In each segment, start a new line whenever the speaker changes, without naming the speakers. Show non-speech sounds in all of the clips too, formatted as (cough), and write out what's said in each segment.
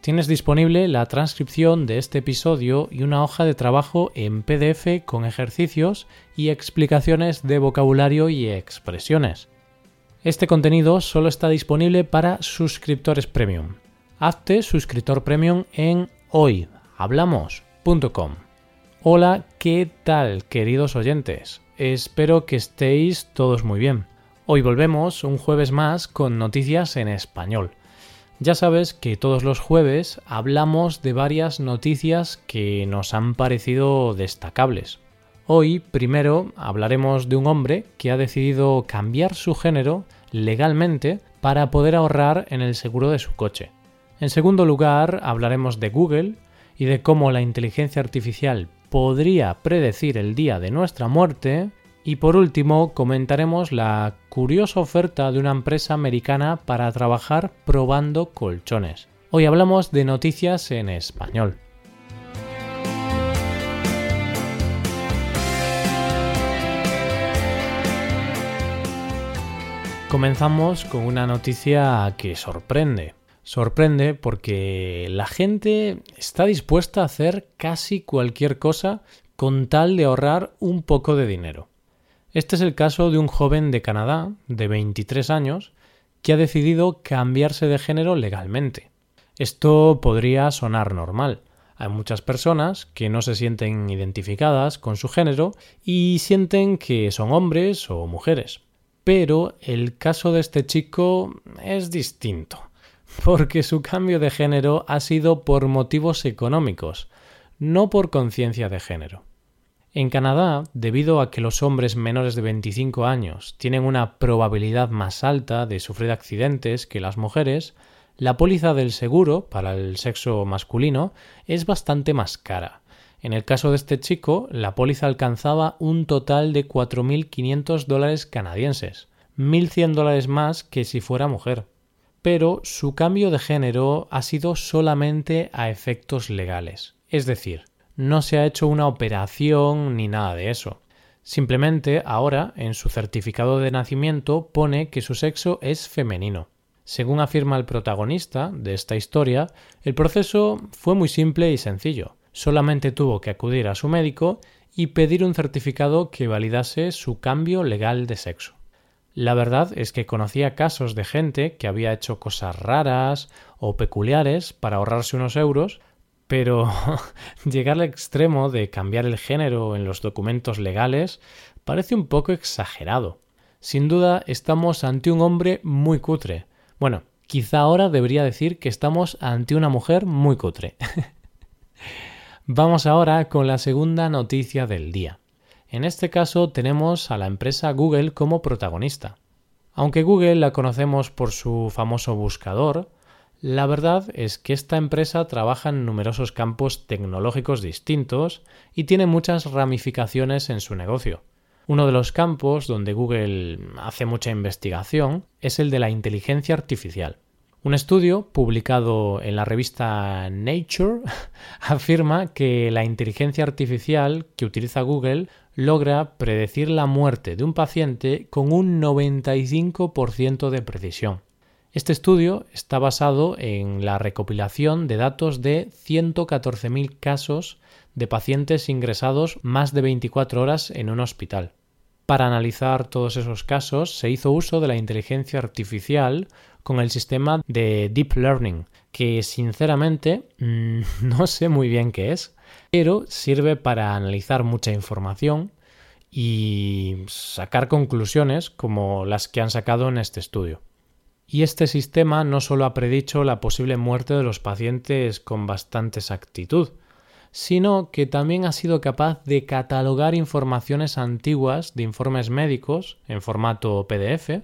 Tienes disponible la transcripción de este episodio y una hoja de trabajo en PDF con ejercicios y explicaciones de vocabulario y expresiones. Este contenido solo está disponible para suscriptores premium. Hazte suscriptor premium en hoyhablamos.com. Hola, ¿qué tal queridos oyentes? Espero que estéis todos muy bien. Hoy volvemos un jueves más con noticias en español. Ya sabes que todos los jueves hablamos de varias noticias que nos han parecido destacables. Hoy, primero, hablaremos de un hombre que ha decidido cambiar su género legalmente para poder ahorrar en el seguro de su coche. En segundo lugar, hablaremos de Google y de cómo la inteligencia artificial podría predecir el día de nuestra muerte. Y por último, comentaremos la curiosa oferta de una empresa americana para trabajar probando colchones. Hoy hablamos de noticias en español. Comenzamos con una noticia que sorprende sorprende porque la gente está dispuesta a hacer casi cualquier cosa con tal de ahorrar un poco de dinero. Este es el caso de un joven de Canadá, de 23 años, que ha decidido cambiarse de género legalmente. Esto podría sonar normal. Hay muchas personas que no se sienten identificadas con su género y sienten que son hombres o mujeres. Pero el caso de este chico es distinto (laughs) porque su cambio de género ha sido por motivos económicos, no por conciencia de género. En Canadá, debido a que los hombres menores de 25 años tienen una probabilidad más alta de sufrir accidentes que las mujeres, la póliza del seguro para el sexo masculino es bastante más cara. En el caso de este chico, la póliza alcanzaba un total de 4.500 dólares canadienses, 1.100 dólares más que si fuera mujer pero su cambio de género ha sido solamente a efectos legales. Es decir, no se ha hecho una operación ni nada de eso. Simplemente ahora en su certificado de nacimiento pone que su sexo es femenino. Según afirma el protagonista de esta historia, el proceso fue muy simple y sencillo. Solamente tuvo que acudir a su médico y pedir un certificado que validase su cambio legal de sexo. La verdad es que conocía casos de gente que había hecho cosas raras o peculiares para ahorrarse unos euros, pero (laughs) llegar al extremo de cambiar el género en los documentos legales parece un poco exagerado. Sin duda estamos ante un hombre muy cutre. Bueno, quizá ahora debería decir que estamos ante una mujer muy cutre. (laughs) Vamos ahora con la segunda noticia del día. En este caso tenemos a la empresa Google como protagonista. Aunque Google la conocemos por su famoso buscador, la verdad es que esta empresa trabaja en numerosos campos tecnológicos distintos y tiene muchas ramificaciones en su negocio. Uno de los campos donde Google hace mucha investigación es el de la inteligencia artificial. Un estudio publicado en la revista Nature (laughs) afirma que la inteligencia artificial que utiliza Google logra predecir la muerte de un paciente con un 95% de precisión. Este estudio está basado en la recopilación de datos de 114.000 casos de pacientes ingresados más de 24 horas en un hospital. Para analizar todos esos casos se hizo uso de la inteligencia artificial con el sistema de Deep Learning, que sinceramente mm, (laughs) no sé muy bien qué es, pero sirve para analizar mucha información y sacar conclusiones como las que han sacado en este estudio. Y este sistema no solo ha predicho la posible muerte de los pacientes con bastante exactitud, sino que también ha sido capaz de catalogar informaciones antiguas de informes médicos en formato PDF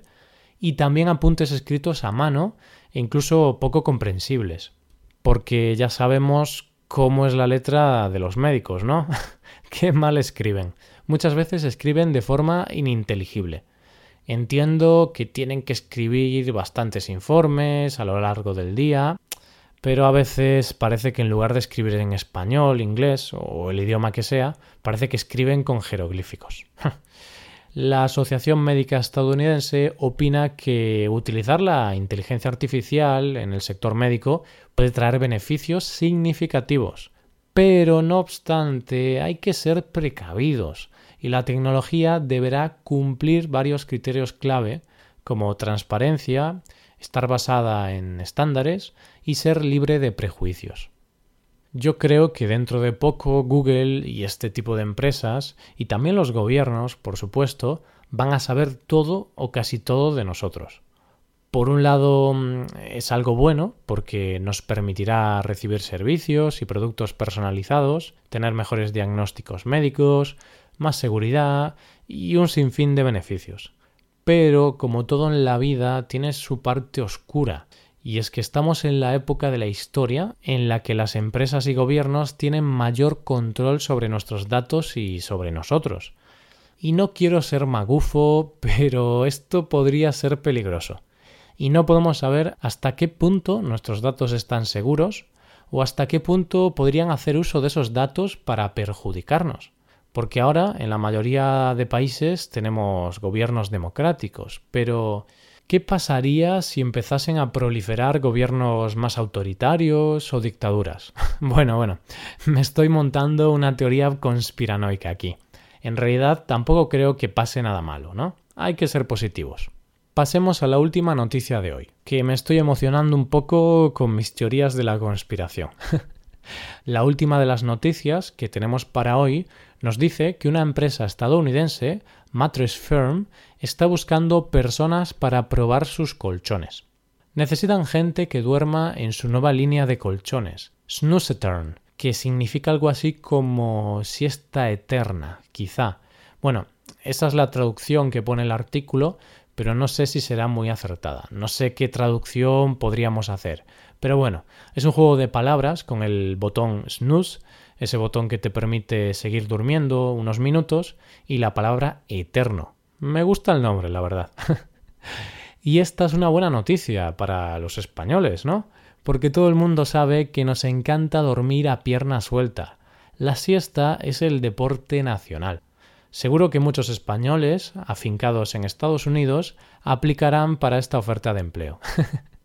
y también apuntes escritos a mano e incluso poco comprensibles, porque ya sabemos cómo es la letra de los médicos, ¿no? (laughs) Qué mal escriben. Muchas veces escriben de forma ininteligible. Entiendo que tienen que escribir bastantes informes a lo largo del día, pero a veces parece que en lugar de escribir en español, inglés o el idioma que sea, parece que escriben con jeroglíficos. (laughs) La Asociación Médica Estadounidense opina que utilizar la inteligencia artificial en el sector médico puede traer beneficios significativos. Pero no obstante, hay que ser precavidos y la tecnología deberá cumplir varios criterios clave como transparencia, estar basada en estándares y ser libre de prejuicios. Yo creo que dentro de poco Google y este tipo de empresas, y también los gobiernos, por supuesto, van a saber todo o casi todo de nosotros. Por un lado mm, es algo bueno porque nos permitirá recibir servicios y productos personalizados, tener mejores diagnósticos médicos, más seguridad y un sinfín de beneficios. Pero, como todo en la vida, tiene su parte oscura y es que estamos en la época de la historia en la que las empresas y gobiernos tienen mayor control sobre nuestros datos y sobre nosotros. Y no quiero ser magufo, (laughs) pero esto podría ser peligroso. Y no podemos saber hasta qué punto nuestros datos están seguros o hasta qué punto podrían hacer uso de esos datos para perjudicarnos. Porque ahora en la mayoría de países tenemos gobiernos democráticos, pero ¿Qué pasaría si empezasen a proliferar gobiernos más autoritarios o dictaduras? (laughs) bueno, bueno, me estoy montando una teoría conspiranoica aquí. En realidad tampoco creo que pase nada malo, ¿no? Hay que ser positivos. Pasemos a la última noticia de hoy, que me estoy emocionando un poco con mis teorías de la conspiración. (laughs) la última de las noticias que tenemos para hoy nos dice que una empresa estadounidense, Mattress Firm, está buscando personas para probar sus colchones. Necesitan gente que duerma en su nueva línea de colchones, Snoozetern, que significa algo así como siesta eterna, quizá. Bueno, esa es la traducción que pone el artículo, pero no sé si será muy acertada. No sé qué traducción podríamos hacer. Pero bueno, es un juego de palabras con el botón snooze, ese botón que te permite seguir durmiendo unos minutos, y la palabra eterno, me gusta el nombre, la verdad. (laughs) y esta es una buena noticia para los españoles, ¿no? Porque todo el mundo sabe que nos encanta dormir a pierna suelta. La siesta es el deporte nacional. Seguro que muchos españoles, afincados en Estados Unidos, aplicarán para esta oferta de empleo.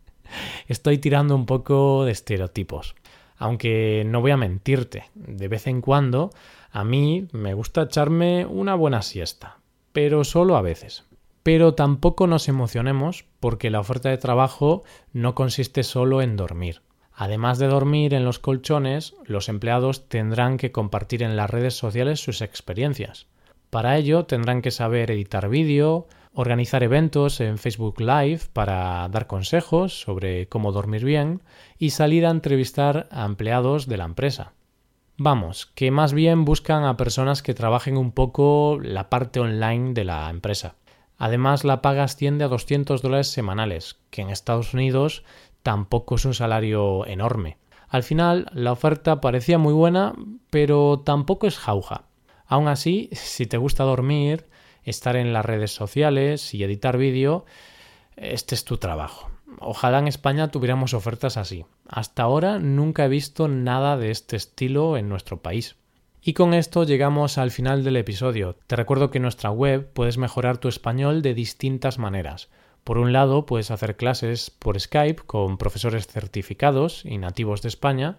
(laughs) Estoy tirando un poco de estereotipos. Aunque no voy a mentirte, de vez en cuando a mí me gusta echarme una buena siesta pero solo a veces. Pero tampoco nos emocionemos porque la oferta de trabajo no consiste solo en dormir. Además de dormir en los colchones, los empleados tendrán que compartir en las redes sociales sus experiencias. Para ello tendrán que saber editar vídeo, organizar eventos en Facebook Live para dar consejos sobre cómo dormir bien y salir a entrevistar a empleados de la empresa. Vamos, que más bien buscan a personas que trabajen un poco la parte online de la empresa. Además, la paga asciende a 200 dólares semanales, que en Estados Unidos tampoco es un salario enorme. Al final, la oferta parecía muy buena, pero tampoco es jauja. Aún así, si te gusta dormir, estar en las redes sociales y editar vídeo, este es tu trabajo. Ojalá en España tuviéramos ofertas así. Hasta ahora nunca he visto nada de este estilo en nuestro país. Y con esto llegamos al final del episodio. Te recuerdo que en nuestra web puedes mejorar tu español de distintas maneras. Por un lado, puedes hacer clases por Skype con profesores certificados y nativos de España.